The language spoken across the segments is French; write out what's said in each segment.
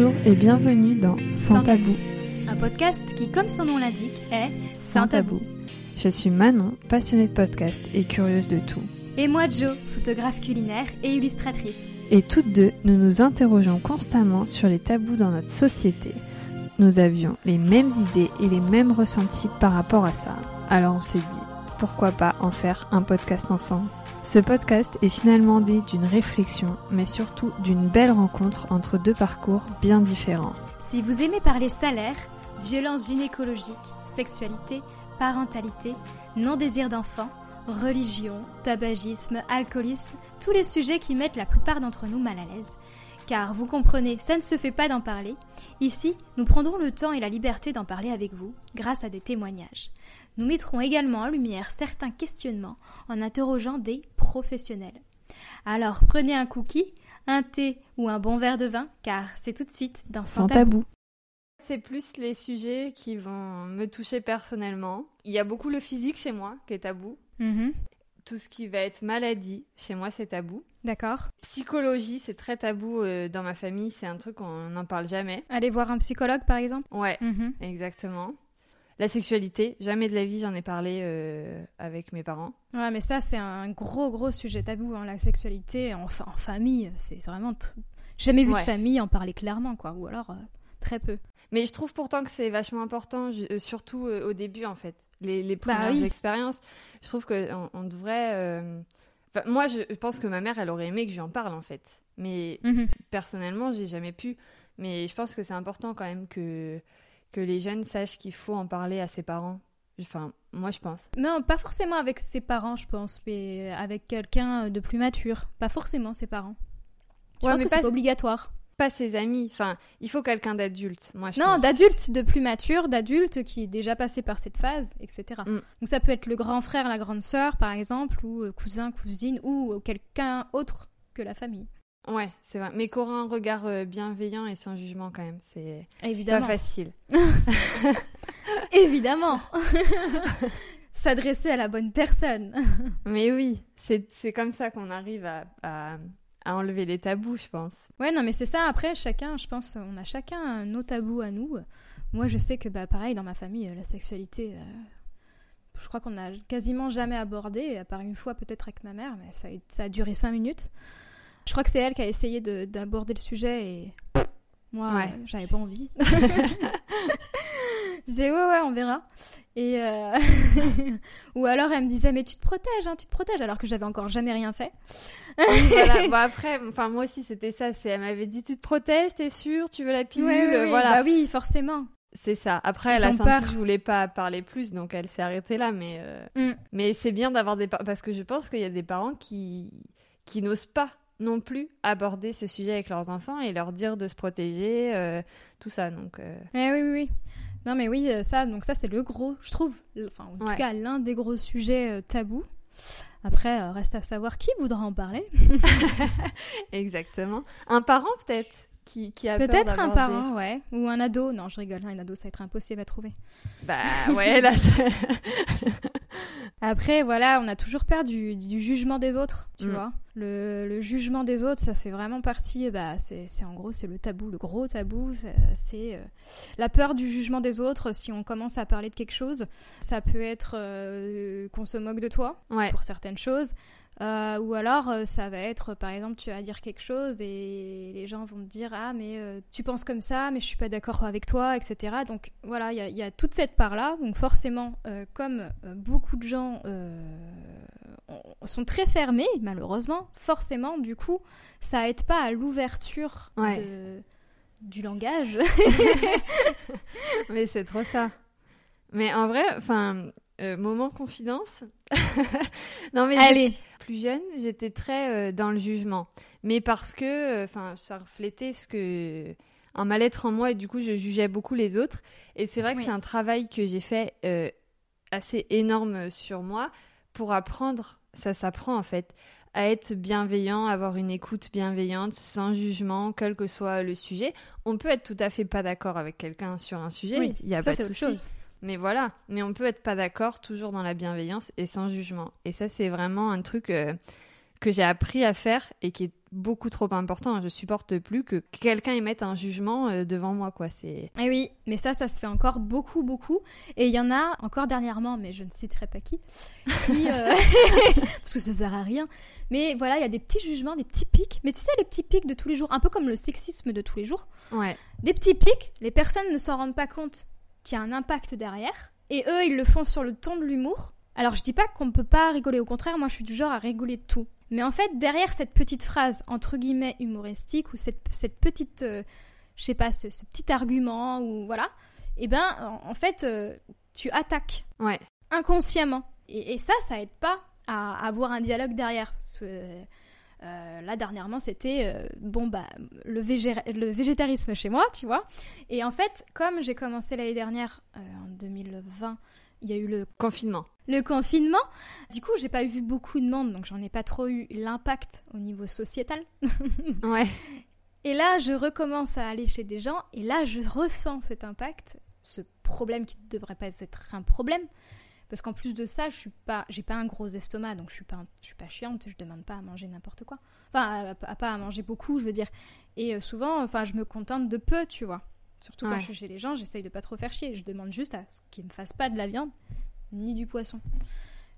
Bonjour et bienvenue dans Sans Tabou. Un podcast qui, comme son nom l'indique, est sans tabou. Je suis Manon, passionnée de podcast et curieuse de tout. Et moi, Jo, photographe culinaire et illustratrice. Et toutes deux, nous nous interrogeons constamment sur les tabous dans notre société. Nous avions les mêmes idées et les mêmes ressentis par rapport à ça. Alors on s'est dit, pourquoi pas en faire un podcast ensemble? Ce podcast est finalement né d'une réflexion, mais surtout d'une belle rencontre entre deux parcours bien différents. Si vous aimez parler salaire, violence gynécologique, sexualité, parentalité, non-désir d'enfant, religion, tabagisme, alcoolisme, tous les sujets qui mettent la plupart d'entre nous mal à l'aise. Car vous comprenez, ça ne se fait pas d'en parler. Ici, nous prendrons le temps et la liberté d'en parler avec vous, grâce à des témoignages. Nous mettrons également en lumière certains questionnements en interrogeant des professionnels. Alors prenez un cookie, un thé ou un bon verre de vin, car c'est tout de suite dans Sans, tabou. C'est plus les sujets qui vont me toucher personnellement. Il y a beaucoup le physique chez moi qui est tabou. Mhm. Tout ce qui va être maladie, chez moi c'est tabou. D'accord. Psychologie, c'est très tabou euh, dans ma famille, c'est un truc qu'on n'en parle jamais. Aller voir un psychologue par exemple? Ouais, mhm. exactement. La sexualité, jamais de la vie j'en ai parlé euh, avec mes parents. Ouais, mais ça c'est un gros gros sujet tabou, hein, la sexualité. En famille, c'est vraiment jamais vu de famille en parler clairement, quoi, ou alors euh, très peu. Mais je trouve pourtant que c'est vachement important, euh, surtout au début en fait, les, les bah premières expériences. Je trouve qu'on on devrait. moi, je pense que ma mère, elle aurait aimé que j'en parle en fait, mais mhm. personnellement, j'ai jamais pu. Mais je pense que c'est important quand même que que les jeunes sachent qu'il faut en parler à ses parents. Enfin, moi, je pense. Non, pas forcément avec ses parents, je pense, mais avec quelqu'un de plus mature. Pas forcément ses parents. Je pense que c'est pas obligatoire. Pas ses amis. Enfin, il faut quelqu'un d'adulte, moi, je Non, d'adulte, de plus mature, d'adulte qui est déjà passé par cette phase, etc. Mm. Donc ça peut être le grand frère, la grande sœur, par exemple, ou euh, cousin, cousine, ou quelqu'un autre que la famille. Ouais, c'est vrai. Mais qu'aura un regard euh, bienveillant et sans jugement quand même, c'est pas facile. Évidemment. S'adresser à la bonne personne. mais oui, c'est comme ça qu'on arrive à, à, enlever les tabous, je pense. Ouais, non, mais c'est ça. Après, chacun, je pense, on a chacun nos tabous à nous. Moi, je sais que, bah, pareil, dans ma famille, la sexualité, euh, je crois qu'on n'a quasiment jamais abordé, à part une fois peut-être avec ma mère, mais ça, ça a duré cinq minutes. Je crois que c'est elle qui a essayé d'aborder le sujet et moi, ouais. j'avais pas envie. je disais ouais ouais on verra et euh, ou alors elle me disait mais tu te protèges hein, tu te protèges alors que j'avais encore jamais rien fait voilà. bon, après enfin moi aussi c'était ça c'est elle m'avait dit tu te protèges t'es sûre tu veux la pilule oui, voilà bah oui forcément c'est ça. Après, elle a senti que je voulais pas parler plus, donc elle s'est arrêtée là. Mais, euh, mm. mais c'est bien d'avoir des parce que je pense qu'il y a des parents qui qui n'osent pas non plus aborder ce sujet avec leurs enfants et leur dire de se protéger, euh, tout ça. Donc, euh. eh oui, oui, oui. Non, mais oui, euh, ça, donc ça, c'est le gros, je trouve, enfin, en tout cas, l'un des gros sujets tabous. Après, reste à savoir qui voudra en parler. Exactement. Un parent, peut-être qui, qui a Peut-être un parent, ouais. Ou un ado. Non, je rigole, un ado, ça va être impossible à trouver. Bah ouais, là. Après, voilà, on a toujours peur du, jugement des autres, tu mm. vois. Le, jugement des autres, ça fait vraiment partie, bah, c'est en gros, c'est le tabou, le gros tabou, c'est euh, la peur du jugement des autres. Si on commence à parler de quelque chose, ça peut être euh, qu'on se moque de toi pour certaines choses. Euh, ou alors, euh, ça va être, par exemple, tu vas dire quelque chose et les gens vont te dire Ah, mais euh, tu penses comme ça, mais je suis pas d'accord avec toi, etc. Donc voilà, il y, a toute cette part-là. Donc forcément, comme beaucoup de gens sont très fermés, malheureusement, forcément, du coup, ça aide pas à l'ouverture du langage. mais c'est trop ça. Mais en vrai, enfin, moment confidence. non mais allez, plus jeune, j'étais très euh, dans le jugement. Mais parce que euh, ça reflétait ce que un mal-être en moi et du coup je jugeais beaucoup les autres. Et c'est vrai que c'est un travail que j'ai fait euh, assez énorme sur moi pour apprendre, ça s'apprend en fait, à être bienveillant, avoir une écoute bienveillante, sans jugement, quel que soit le sujet. On peut être tout à fait pas d'accord avec quelqu'un sur un sujet, il y a pas de souci. Mais voilà, mais on peut être pas d'accord, toujours dans la bienveillance et sans jugement. Et ça, c'est vraiment un truc euh, que j'ai appris à faire et qui est beaucoup trop important. Je supporte plus que quelqu'un émette un jugement euh, devant moi, quoi. C'est. Eh oui, mais ça, ça se fait encore beaucoup, beaucoup. Et il y en a encore dernièrement, mais je ne citerai pas qui, euh, parce que ça sert à rien. Mais voilà, il y a des petits jugements, des petits pics. Mais tu sais, les petits pics de tous les jours, un peu comme le sexisme de tous les jours. Ouais. Des petits pics, les personnes ne s'en rendent pas compte qu'il y a un impact derrière. Et eux, ils le font sur le ton de l'humour. Alors je dis pas qu'on ne peut pas rigoler, au contraire, moi je suis du genre à rigoler de tout. Mais en fait, derrière cette petite phrase, entre guillemets, humoristique, ou cette, cette petite, euh, je sais pas, ce, petit argument, ou voilà, eh ben, en, fait, euh, tu attaques. Ouais. Inconsciemment. Et, ça, ça aide pas à, avoir un dialogue derrière. Euh, là, dernièrement, c'était, bon, bah, le, le végétarisme chez moi, tu vois. Et en fait, comme j'ai commencé l'année dernière, en 2020, il y a eu le confinement. Le confinement. Du coup, j'ai pas vu beaucoup de monde, donc j'en ai pas trop eu l'impact au niveau sociétal. ouais. Et là, je recommence à aller chez des gens, et là, je ressens cet impact, ce problème qui ne devrait pas être un problème, parce qu'en plus de ça, je suis pas, j'ai pas un gros estomac, donc je suis pas, je suis pas chiante, je demande pas à manger n'importe quoi. Enfin, à, pas à manger beaucoup, je veux dire. Et euh, souvent, enfin, je me contente de peu, tu vois. Surtout quand je suis chez les gens, j'essaye de pas trop faire chier. Je demande juste à ce qu'ils me fassent pas de la viande ni du poisson.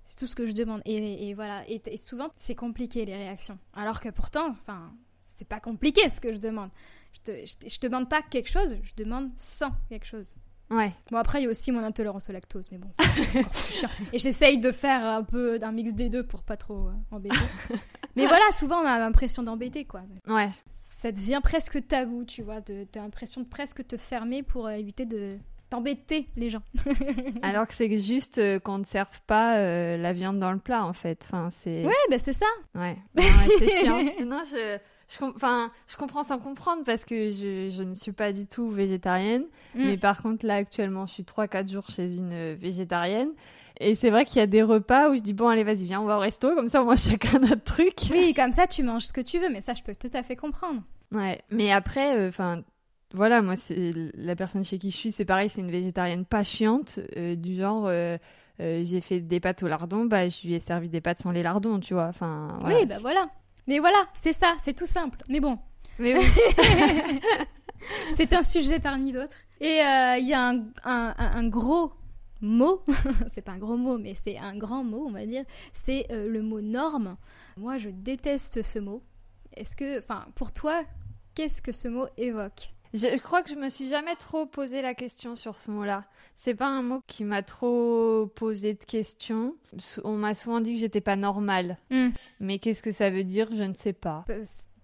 C'est tout ce que je demande. Et, voilà. Et, souvent, c'est compliqué les réactions. Alors que pourtant, enfin, c'est pas compliqué ce que je demande. Je, te, demande pas quelque chose, je demande sans quelque chose. Ouais. Bon, après, il y a aussi mon intolérance au lactose, mais bon, c'est Et j'essaye de faire un peu d'un mix des deux pour pas trop euh, embêter. mais voilà, souvent, on a l'impression d'embêter, quoi. Ouais ça devient presque tabou, tu vois. T'as l'impression de presque te fermer pour euh, éviter de t'embêter les gens. Alors que c'est juste euh, qu'on ne serve pas euh, la viande dans le plat, en fait. Enfin, c'est... Ouais, bah c'est ça. Ouais, c'est chiant. non, je... Je, enfin, je comprends sans comprendre parce que je, je ne suis pas du tout végétarienne. Mm. Mais par contre, là, actuellement, je suis 3-4 jours chez une végétarienne. Et c'est vrai qu'il y a des repas où je dis bon allez vas-y viens on va au resto comme ça on mange chacun notre truc. Oui comme ça tu manges ce que tu veux mais ça je peux tout à fait comprendre. Ouais mais après euh, enfin voilà moi c'est la personne chez qui je suis c'est pareil c'est une végétarienne pas chiante euh, du genre euh, j'ai fait des pâtes au lardon bah je lui ai servi des pâtes sans les lardons tu vois enfin. oui bah voilà mais voilà c'est ça c'est tout simple mais bon. Mais oui. c'est un sujet parmi d'autres et il y a un, un, un gros mot, c'est pas un gros mot, mais c'est un grand mot, on va dire, c'est euh, le mot norme. Moi, je déteste ce mot. Est-ce que, enfin, pour toi, qu'est-ce que ce mot évoque? Je crois que je me suis jamais trop posé la question sur ce mot-là. C'est pas un mot qui m'a trop posé de questions. On m'a souvent dit que j'étais pas normale. Hmm. Mais qu'est-ce que ça veut dire Je ne sais pas.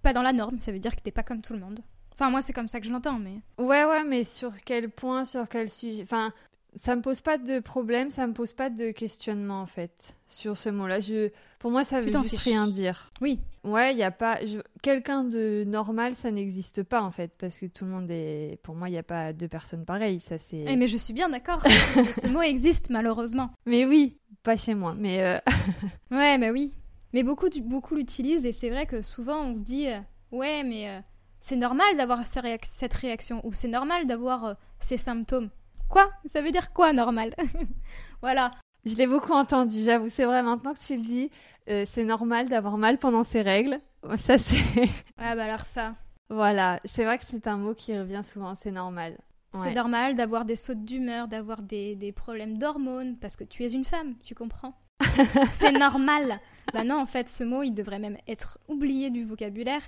Pas dans la norme, ça veut dire que t'es pas comme tout le monde. Enfin, moi, c'est comme ça que je l'entends, mais. Ouais, ouais, mais sur quel point, sur quel sujet Enfin, ça me pose pas de problème, ça me pose pas de questionnement en fait sur ce mot-là. Je, pour moi, ça veut juste rien dire. Oui. Ouais, il y a pas quelqu'un de normal, ça n'existe pas en fait parce que tout le monde est. Pour moi, il n'y a pas deux personnes pareilles. Ça c'est. Eh, mais je suis bien d'accord. ce mot existe malheureusement. Mais oui, pas chez moi. Mais. Euh, ouais, mais oui. Mais beaucoup, beaucoup l'utilisent et c'est vrai que souvent on se dit, euh, ouais, mais euh, c'est normal d'avoir cette réaction ou c'est normal d'avoir ces symptômes. Quoi? Ça veut dire quoi normal? Voilà. Je l'ai beaucoup entendu, j'avoue, c'est vrai, maintenant que tu le dis, euh, c'est normal d'avoir mal pendant ses règles. Ça, c'est. Ah, bah alors ça. Voilà, c'est vrai que c'est un mot qui revient souvent, c'est normal. C'est normal d'avoir des sautes d'humeur, d'avoir des, des problèmes d'hormones, parce que tu es une femme, tu comprends? C'est normal. Bah non, en fait, ce mot, il devrait même être oublié du vocabulaire,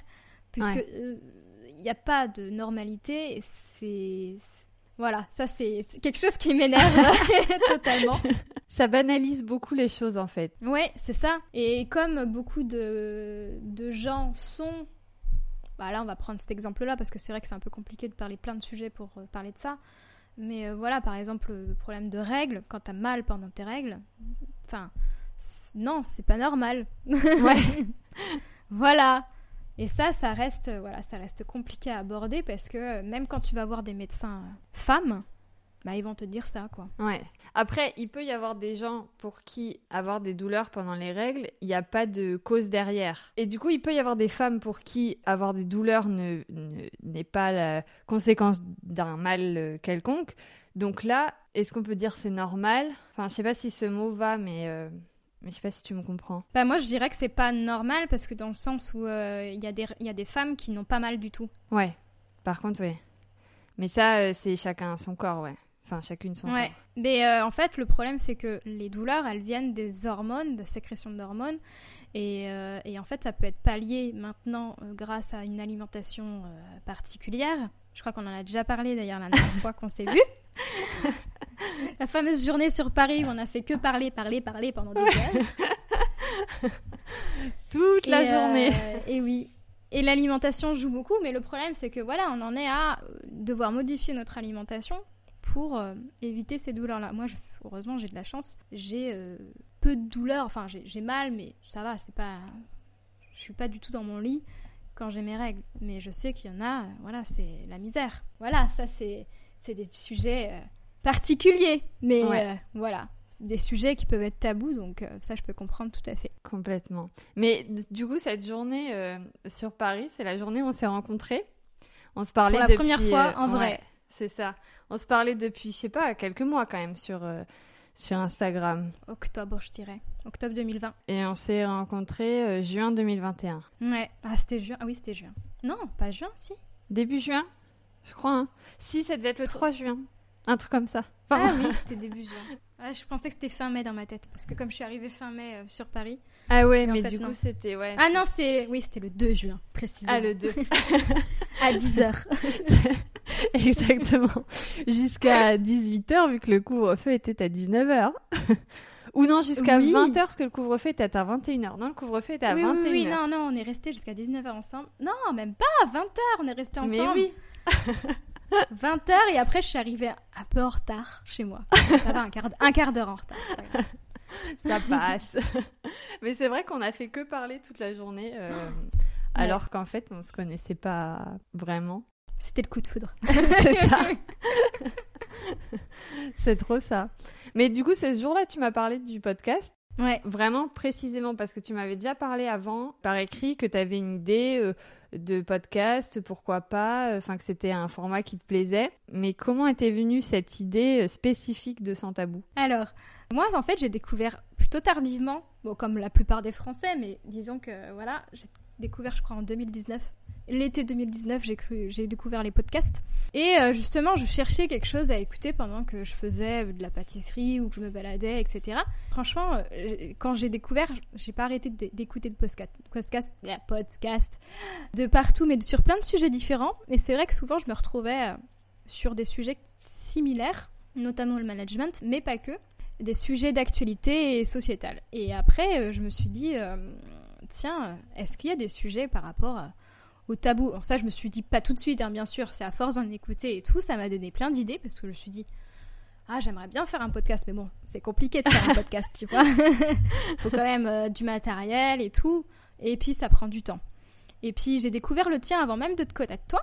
puisque euh, il n'y a pas de normalité, c'est voilà, ça c'est quelque chose qui m'énerve totalement. Ça banalise beaucoup les choses en fait. Ouais, c'est ça. Et comme beaucoup de, de gens sont... Bah là, on va prendre cet exemple-là parce que c'est vrai que c'est un peu compliqué de parler plein de sujets pour euh, parler de ça. Mais euh, voilà, par exemple, le problème de règles, quand t'as mal pendant tes règles, enfin, non, c'est pas normal. Ouais. voilà. Et ça, ça reste, euh, voilà, ça reste compliqué à aborder parce que euh, même quand tu vas voir des médecins euh, femmes, bah, ils vont te dire ça, quoi. Ouais. Après, il peut y avoir des gens pour qui avoir des douleurs pendant les règles, il n'y a pas de cause derrière. Et du coup, il peut y avoir des femmes pour qui avoir des douleurs n'est ne, pas la conséquence d'un mal quelconque. Donc là, est-ce qu'on peut dire c'est normal? Enfin, je sais pas si ce mot va, mais Mais je sais pas si tu me comprends. Bah moi je dirais que c'est pas normal parce que dans le sens où euh, il y, a des- il y a des femmes qui n'ont pas mal du tout. Ouais. Par contre, oui. Mais ça, euh, c'est chacun son corps, ouais. Enfin, chacune son Ouais. corps. Mais euh, en fait le problème c'est que les douleurs elles viennent des hormones, de sécrétion d'hormones. Et, euh, et en fait ça peut être pallié maintenant euh, grâce à une alimentation euh, particulière. Je crois qu'on en a déjà parlé d'ailleurs la dernière fois qu'on s'est vu. La fameuse journée sur Paris où on a fait que parler, parler, parler pendant des heures. Toute la euh, journée. et oui. Et l'alimentation joue beaucoup, mais le problème c'est que voilà, on en est à euh, devoir modifier notre alimentation pour euh, éviter ces douleurs-là. Moi, je- heureusement, j'ai de la chance. J'ai euh, peu de douleurs. Enfin, j'ai mal, mais ça va. C'est pas. Je suis pas du tout dans mon lit quand j'ai mes règles. Mais je sais qu'il y en a. Voilà, c'est la misère. Voilà, ça c'est c'est des sujets particuliers, mais Ouais. euh, voilà, des sujets qui peuvent être tabous. Donc euh, ça, je peux comprendre tout à fait. Complètement. Mais du coup, cette journée euh, sur Paris, c'est la journée où on s'est rencontrés. On se parlait Pour la depuis, première fois, en vrai. ouais, c'est ça. On se parlait depuis, je sais pas, quelques mois quand même sur, sur Instagram. Octobre, je dirais. Octobre 2020. Et on s'est rencontrés juin 2021. Ouais. Ah, c'était juin. Ah oui, c'était juin. Non, pas juin, si. Début juin Je crois. Hein. Si, ça devait être le 3 juin. Un truc comme ça. Ah oui, c'était début juin. Ouais, je pensais que c'était fin mai dans ma tête. Parce que comme je suis arrivée fin mai euh, sur Paris. Ah ouais, Mais en mais fait, du non. coup, c'était... Ouais, Ah non, c'était. Oui, c'était le 2 juin, précisément. Ah, le 2. À 10h. Exactement. Jusqu'à 18h, vu que le couvre-feu était à 19h. Ou non, jusqu'à Oui. 20h, parce que le couvre-feu était à 21h. Non, le couvre-feu était à oui, 21h. oui, oui, non, non, on est resté jusqu'à 19h ensemble. Non, même pas, 20h, on est resté ensemble. Mais oui, 20h et après, je suis arrivée un peu en retard chez moi. Ça va, un quart, un quart d'heure en retard. ça passe. Mais c'est vrai qu'on a fait que parler toute la journée, euh, alors qu'en fait, on se connaissait pas vraiment. C'était le coup de foudre. c'est ça. c'est trop ça. Mais du coup, c'est ce jour-là, tu m'as parlé du podcast. Ouais. Vraiment précisément parce que tu m'avais déjà parlé avant par écrit que tu avais une idée euh, de podcast, pourquoi pas, enfin que c'était un format qui te plaisait. Mais comment était venue cette idée euh, spécifique de Sans Tabou? Alors, moi, en fait, j'ai découvert plutôt tardivement, bon, comme la plupart des Français, mais disons que, voilà, j'ai découvert, je crois, en 2019. L'été 2019, j'ai découvert les podcasts. Et euh, justement, je cherchais quelque chose à écouter pendant que je faisais de la pâtisserie ou que je me baladais, etc. Franchement, euh, quand j'ai découvert, j'ai pas arrêté d'écouter de podcast, podcast, de partout, mais sur plein de sujets différents. Et c'est vrai que souvent, je me retrouvais euh, sur des sujets similaires, notamment le management, mais pas que des sujets d'actualité sociétale. Et après, je me suis dit, tiens, est-ce qu'il y a des sujets par rapport à- au tabou Alors ça, je me suis dit pas tout de suite, hein, bien sûr, c'est à force d'en écouter et tout, ça m'a donné plein d'idées parce que je me suis dit, ah, j'aimerais bien faire un podcast, mais bon, c'est compliqué de faire un podcast, tu vois. Faut quand même euh, du matériel et tout, et puis ça prend du temps. Et puis j'ai découvert le tien avant même de te connaître toi,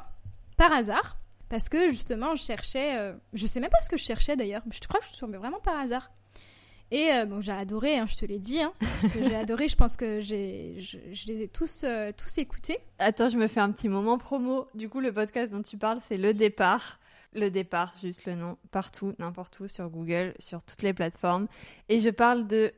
par hasard, parce que justement, je cherchais, euh, je sais même pas ce que je cherchais d'ailleurs, je crois que je suis tombée vraiment par hasard. Et euh, bon, j'ai adoré, hein, je te l'ai dit, hein, j'ai adoré, je pense que j'ai, je, je les ai tous, euh, tous écoutés. Attends, je me fais un petit moment promo. Du coup, le podcast dont tu parles, c'est Le Départ. Le Départ, juste le nom, partout, n'importe où, sur Google, sur toutes les plateformes. Et je parle de...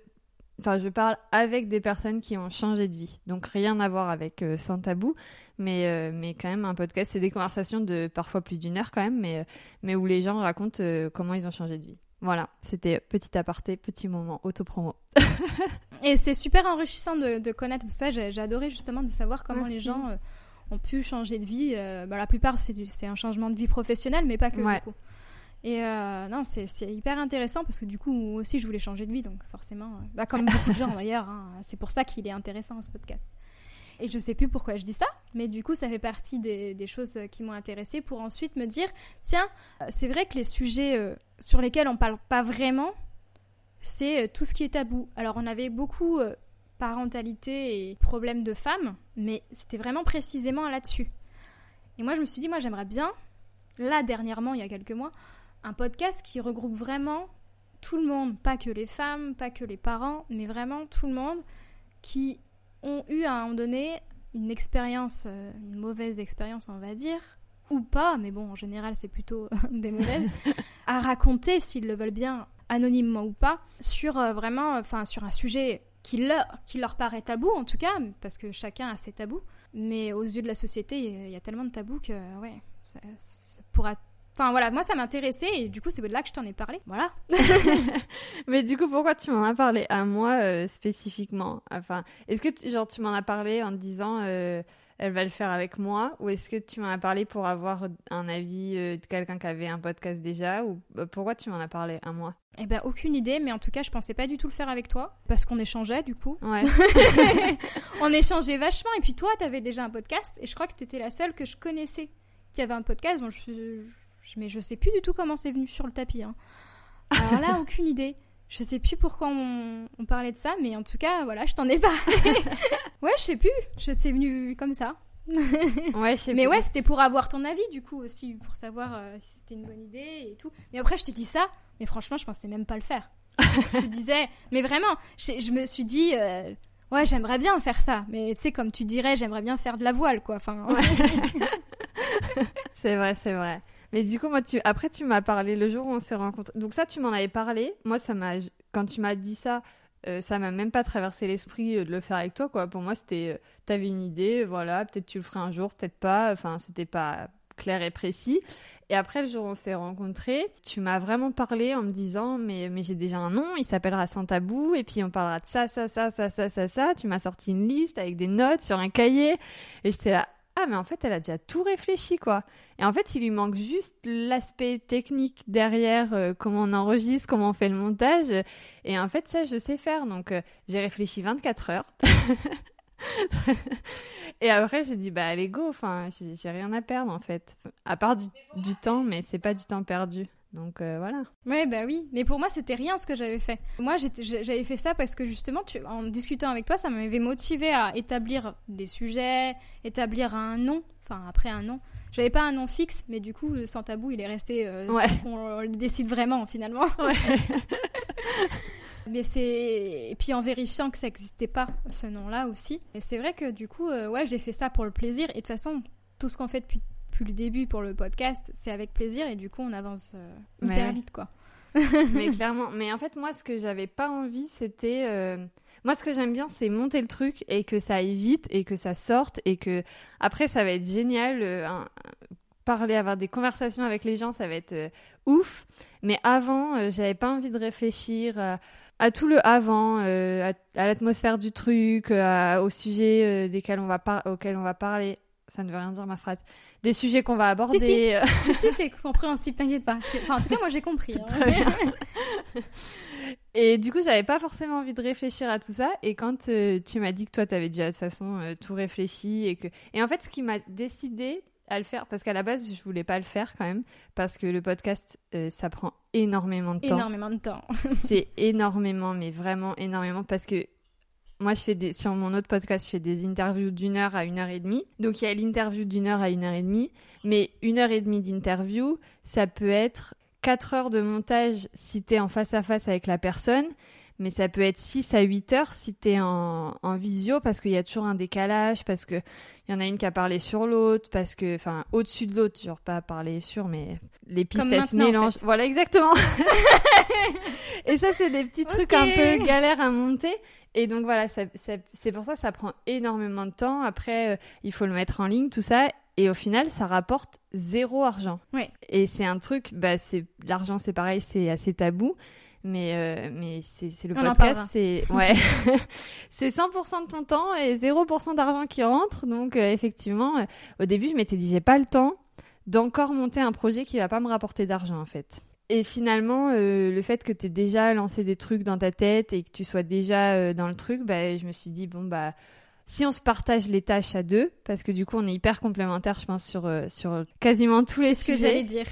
Enfin, je parle avec des personnes qui ont changé de vie. Donc, rien à voir avec euh, Sans Tabou. Mais, euh, mais quand même, un podcast, c'est des conversations de parfois plus d'une heure quand même, mais, mais où les gens racontent comment ils ont changé de vie. Voilà, c'était petit aparté, petit moment, auto-promo. Et c'est super enrichissant de, de connaître tout ça. Adoré justement de savoir comment Merci. les gens euh, ont pu changer de vie. Euh, bah, la plupart, c'est, un changement de vie professionnelle, mais pas que Ouais. du coup. Et euh, non, c'est, hyper intéressant parce que du coup, moi aussi, je voulais changer de vie, donc forcément, bah, comme beaucoup de gens d'ailleurs, hein, c'est pour ça qu'il est intéressant ce podcast. Et je sais plus pourquoi je dis ça, mais du coup, ça fait partie des, des choses euh, qui m'ont intéressée pour ensuite me dire tiens, euh, c'est vrai que les sujets euh, sur lesquels on parle pas vraiment, c'est tout ce qui est tabou. Alors, on avait beaucoup parentalité et problèmes de femmes, mais c'était vraiment précisément là-dessus. Et moi, je me suis dit, moi, j'aimerais bien, là, dernièrement, il y a quelques mois, un podcast qui regroupe vraiment tout le monde, pas que les femmes, pas que les parents, mais vraiment tout le monde qui ont eu à un moment donné une expérience, euh, une mauvaise expérience, on va dire, ou pas, mais bon, en général, c'est plutôt des mauvaises, à raconter, s'ils le veulent bien, anonymement ou pas, sur euh, vraiment, enfin, sur un sujet qui leur, qui leur paraît tabou en tout cas, parce que chacun a ses tabous. Mais aux yeux de la société, il y a tellement de tabous que ouais, ça, pourra Enfin voilà, moi ça m'intéressait et du coup c'est de là que je t'en ai parlé. Voilà. Mais du coup pourquoi tu m'en as parlé à moi euh, spécifiquement? Enfin, est-ce que tu, genre tu m'en as parlé en te disant euh, elle va le faire avec moi ou est-ce que tu m'en as parlé pour avoir un avis euh, de quelqu'un qui avait un podcast déjà ou pourquoi tu m'en as parlé à moi? Eh ben aucune idée, mais en tout cas je pensais pas du tout le faire avec toi parce qu'on échangeait du coup. Ouais. on échangeait vachement et puis toi t'avais déjà un podcast et je crois que t'étais la seule que je connaissais qui avait un podcast. Bon, je, mais je sais plus du tout comment c'est venu sur le tapis. Hein. Alors là, aucune idée. Je sais plus pourquoi on, parlait de ça, mais en tout cas, voilà, je t'en ai parlé. ouais, je sais plus. C'est venu comme ça. ouais, je sais Mais ouais, c'était pour avoir ton avis, du coup, aussi, pour savoir euh, si c'était une bonne idée et tout. Mais après, je t'ai dit ça, mais franchement, je pensais même pas le faire. je disais, mais vraiment, je, me suis dit, euh, ouais, j'aimerais bien faire ça. Mais tu sais, comme tu dirais, j'aimerais bien faire de la voile, quoi. Enfin, c'est vrai, c'est vrai. Mais du coup, moi, tu... après, tu m'as parlé le jour où on s'est rencontrés. Donc, ça, tu m'en avais parlé. Moi, ça m'a. Quand tu m'as dit ça, euh, ça m'a même pas traversé l'esprit euh, de le faire avec toi, quoi. Pour moi, c'était. Euh, t'avais une idée, voilà, peut-être tu le ferais un jour, peut-être pas. Enfin, c'était pas clair et précis. Et après, le jour où on s'est rencontrés, tu m'as vraiment parlé en me disant Mais, mais j'ai déjà un nom, il s'appellera Sans Tabou, et puis on parlera de ça, ça, ça, ça, ça, ça, ça. Tu m'as sorti une liste avec des notes sur un cahier. Et j'étais là ah mais en fait elle a déjà tout réfléchi quoi. Et en fait il lui manque juste l'aspect technique derrière, euh, comment on enregistre, comment on fait le montage. Et en fait ça je sais faire. Donc euh, j'ai réfléchi 24 heures. et après j'ai dit bah allez go, enfin j'ai rien à perdre en fait. À part du, du temps mais c'est pas du temps perdu. Donc euh, voilà. Ouais, bah oui. Mais pour moi, c'était rien ce que j'avais fait. Moi, j'avais fait ça parce que justement, en discutant avec toi, ça m'avait motivé à établir des sujets, établir un nom. Enfin, après un nom. J'avais pas un nom fixe, mais du coup, sans tabou, il est resté. Euh, ouais. On, le décide vraiment finalement. Ouais. mais c'est et puis en vérifiant que ça n'existait pas ce nom-là aussi. Et c'est vrai que du coup, euh, ouais, j'ai fait ça pour le plaisir. Et de toute façon, tout ce qu'on fait depuis le début pour le podcast, c'est avec plaisir et du coup on avance euh, hyper vite quoi. mais clairement, mais en fait moi ce que j'avais pas envie c'était euh, moi ce que j'aime bien c'est monter le truc et que ça aille vite et que ça sorte et que après ça va être génial euh, parler avoir des conversations avec les gens ça va être ouf mais avant j'avais pas envie de réfléchir à tout le avant, à, l'atmosphère du truc, au sujet desquels on va auquel on va parler. Ça ne veut rien dire ma phrase des sujets qu'on va aborder. Si, si. c'est compréhensible, t'inquiète pas. Enfin, en tout cas, moi, j'ai compris. Hein. Très bien. Et du coup, j'avais pas forcément envie de réfléchir à tout ça. Et quand euh, tu m'as dit que toi, tu avais déjà de toute façon euh, tout réfléchi et que. Et en fait, ce qui m'a décidé à le faire, parce qu'à la base, je voulais pas le faire quand même, parce que le podcast, euh, ça prend énormément de temps. Énormément de temps. c'est énormément, mais vraiment énormément, parce que moi, je fais des, sur mon autre podcast, je fais des interviews d'une heure à une heure et demie. Donc, il y a l'interview d'une heure à une heure et demie. Mais une heure et demie d'interview, ça peut être quatre heures de montage si tu es en face à face avec la personne. Mais ça peut être 6 à 8 heures si tu es en, en, visio parce qu'il y a toujours un décalage, parce qu'il y en a une qui a parlé sur l'autre, parce que, enfin, au-dessus de l'autre, genre pas parler sur, mais les pistes, elles se mélangent. Voilà, exactement. et ça, c'est des petits trucs un peu galères à monter. Et donc voilà, c'est pour ça que ça prend énormément de temps. Après, euh, il faut le mettre en ligne, tout ça. Et au final, ça rapporte zéro argent. Ouais. Et c'est un truc, bah, c'est l'argent, c'est pareil, c'est assez tabou. Mais, euh, mais c'est le podcast, c'est ouais. c'est 100% de ton temps et 0% d'argent qui rentre. Donc euh, effectivement, au début, je m'étais dit, j'ai pas le temps d'encore monter un projet qui va pas me rapporter d'argent en fait. Et finalement, euh, le fait que tu aies déjà lancé des trucs dans ta tête et que tu sois déjà euh, dans le truc, bah, je me suis dit, bon, bah, si on se partage les tâches à deux, parce que du coup, on est hyper complémentaires, je pense, sur, euh, sur quasiment tous les sujets. ce que j'allais dire.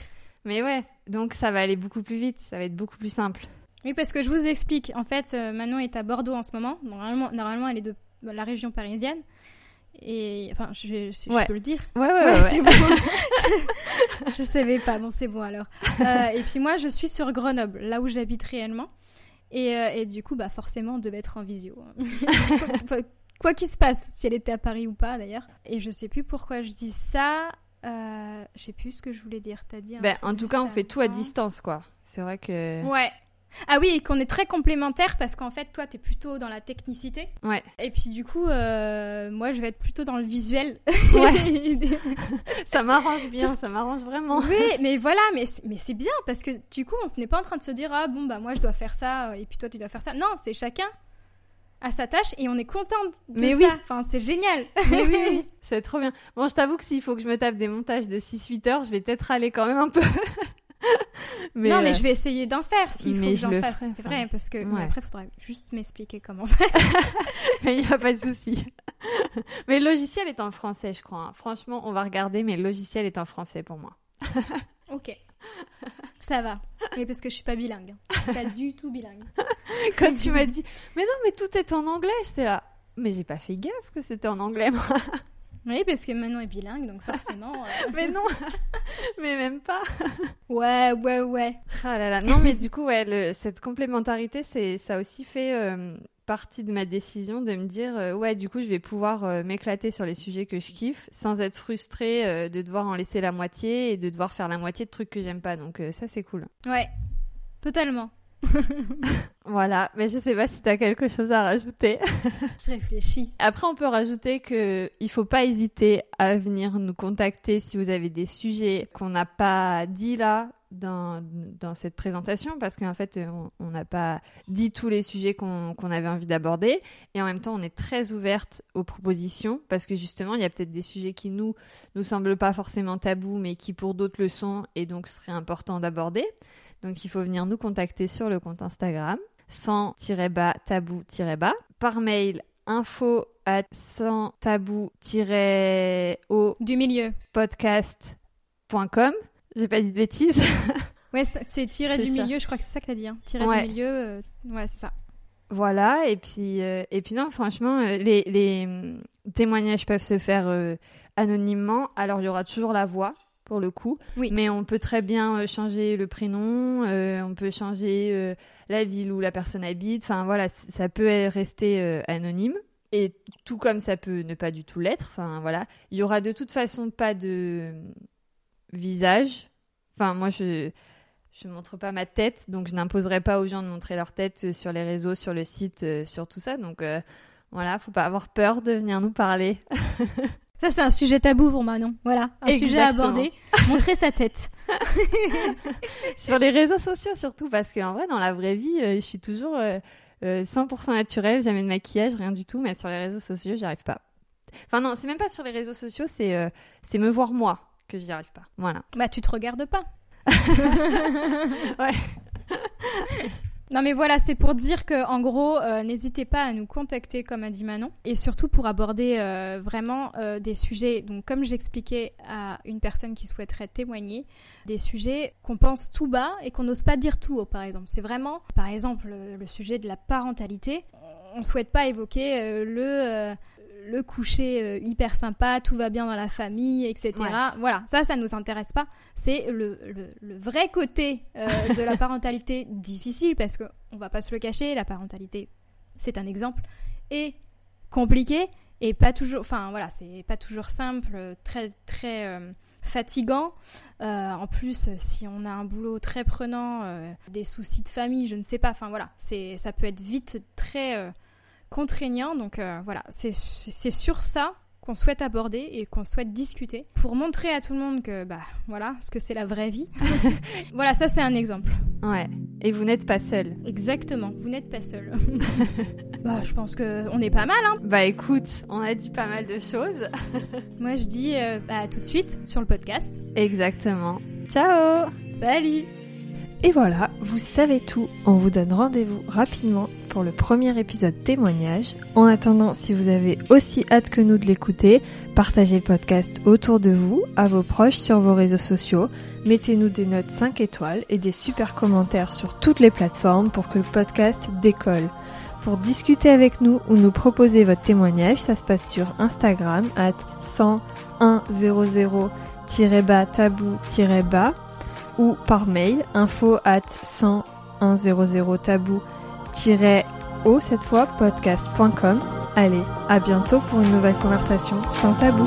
Mais ouais, donc ça va aller beaucoup plus vite, ça va être beaucoup plus simple. Oui, parce que je vous explique, en fait, Manon est à Bordeaux en ce moment. Normalement, normalement elle est de la région parisienne. Et enfin, je, je, peux le dire. Ouais, ouais, ouais. c'est bon. je savais pas. Bon, c'est bon alors. Euh, et puis moi, je suis sur Grenoble, là où j'habite réellement. Et, euh, et, du coup, bah forcément, on devait être en visio. quoi qu'il se passe, si elle était à Paris ou pas d'ailleurs. Et je sais plus pourquoi je dis ça. Euh, je sais plus ce que je voulais dire. T'as dit. Ben, en tout cas, on fait tout à distance, quoi. C'est vrai que. Ouais. Ah oui, et qu'on est très complémentaires parce qu'en fait, toi, t'es plutôt dans la technicité. Ouais. Et puis du coup, euh, moi, je vais être plutôt dans le visuel. Ouais. ça m'arrange bien, ça m'arrange vraiment. Oui, mais voilà, mais, mais c'est bien parce que du coup, on n'est pas en train de se dire, ah bon, bah moi, je dois faire ça et puis toi, tu dois faire ça. Non, c'est chacun à sa tâche et on est content de mais ça. Oui. Enfin, c'est génial. Mais oui, oui. c'est trop bien. Bon, je t'avoue que s'il faut que je me tape des montages de 6-8 heures, je vais peut-être aller quand même un peu. mais non, mais euh, je vais essayer d'en faire s'il faut que j'en fasse. C'est vrai, parce que ouais. après, il faudra juste m'expliquer comment faire. mais il n'y a pas de souci. mais le logiciel est en français, je crois. Hein. Franchement, on va regarder, mais le logiciel est en français pour moi. ok. Ça va. Mais parce que je suis pas bilingue. Hein. Pas du tout bilingue. Quand tu m'as dit, mais non, mais tout est en anglais, j'étais là. Mais j'ai pas fait gaffe que c'était en anglais, moi. Oui, parce que Manon est bilingue, donc forcément. Euh... mais non, mais même pas. ouais, ouais, ouais. Ah là là. Non, mais du coup, ouais, le, cette complémentarité, c'est, ça a aussi fait euh, partie de ma décision de me dire, euh, ouais, du coup, je vais pouvoir m'éclater sur les sujets que je kiffe, sans être frustrée de devoir en laisser la moitié et de devoir faire la moitié de trucs que j'aime pas. Donc ça, c'est cool. Ouais, totalement. voilà, mais je sais pas si tu as quelque chose à rajouter. je réfléchis. Après, on peut rajouter que il faut pas hésiter à venir nous contacter si vous avez des sujets qu'on n'a pas dit là dans, dans cette présentation, parce qu'en fait, on n'a pas dit tous les sujets qu'on avait envie d'aborder. Et en même temps, on est très ouverte aux propositions, parce que justement, il y a peut-être des sujets qui nous nous semblent pas forcément tabous, mais qui pour d'autres le sont, et donc ce serait important d'aborder. Donc il faut venir nous contacter sur le compte Instagram sans-bas tabou-bas par mail info at sans tabou au du milieu podcast.com. J'ai pas dit de bêtises. ouais, c'est tiré du milieu, je crois que c'est ça que t'as dit. Hein. Tiré ouais. du milieu, euh... ouais, c'est ça. Voilà, et puis, euh, et puis non, franchement, euh, les, les, témoignages peuvent se faire euh, anonymement. Alors, il y aura toujours la voix, pour le coup. Oui. Mais on peut très bien euh, changer le prénom, euh, on peut changer euh, la ville où la personne habite. Enfin voilà, ça peut rester euh, anonyme. Et tout comme ça peut ne pas du tout l'être. Enfin voilà, il y aura de toute façon pas de visage. Enfin moi je je montre pas ma tête, donc je n'imposerai pas aux gens de montrer leur tête sur les réseaux, sur le site, sur tout ça. Donc voilà, faut pas avoir peur de venir nous parler. Ça, c'est un sujet tabou pour Manon. Voilà, un Exactement. sujet à aborder. Montrer sa tête. Sur les réseaux sociaux, surtout, parce qu'en vrai, dans la vraie vie, euh, je suis toujours euh, euh, 100% naturelle, jamais de maquillage, rien du tout, mais sur les réseaux sociaux, j'y arrive pas. Enfin, non, c'est même pas sur les réseaux sociaux, c'est euh, c'est me voir moi que j'y arrive pas. Voilà. Bah, tu te regardes pas. ouais. Non mais voilà, c'est pour dire que en gros, euh, n'hésitez pas à nous contacter comme a dit Manon, et surtout pour aborder euh, vraiment euh, des sujets. Donc comme j'expliquais à une personne qui souhaiterait témoigner, des sujets qu'on pense tout bas et qu'on n'ose pas dire tout haut. Par exemple, c'est vraiment, par exemple, le sujet de la parentalité. On souhaite pas évoquer le le coucher euh, hyper sympa, tout va bien dans la famille, etc. Ouais. Voilà, ça, ça nous intéresse pas. C'est le, le, le, vrai côté euh, de la parentalité difficile, parce qu'on va pas se le cacher, la parentalité, c'est un exemple, est compliqué et pas toujours, enfin voilà, c'est pas toujours simple, très très euh, fatigant. Euh, en plus, si on a un boulot très prenant, euh, des soucis de famille, je ne sais pas, enfin voilà, c'est ça peut être vite très euh, contraignant. Donc euh, voilà, c'est sur ça qu'on souhaite aborder et qu'on souhaite discuter pour montrer à tout le monde que bah voilà ce que c'est la vraie vie. voilà, ça c'est un exemple. Ouais. Et vous n'êtes pas seul. Exactement, vous n'êtes pas seul. bah je pense que on est pas mal hein. Bah écoute, on a dit pas mal de choses. Moi je dis euh, bah tout de suite sur le podcast. Exactement. Ciao. Salut. Et voilà, vous savez tout. On vous donne rendez-vous rapidement pour le premier épisode témoignage. En attendant, si vous avez aussi hâte que nous de l'écouter, partagez le podcast autour de vous, à vos proches, sur vos réseaux sociaux. Mettez-nous des notes 5 étoiles et des super commentaires sur toutes les plateformes pour que le podcast décolle. Pour discuter avec nous ou nous proposer votre témoignage, ça se passe sur Instagram at 100-tabou-bas ou par mail info at 100 tabou o cette fois podcast.com. Allez, à bientôt pour une nouvelle conversation sans tabou.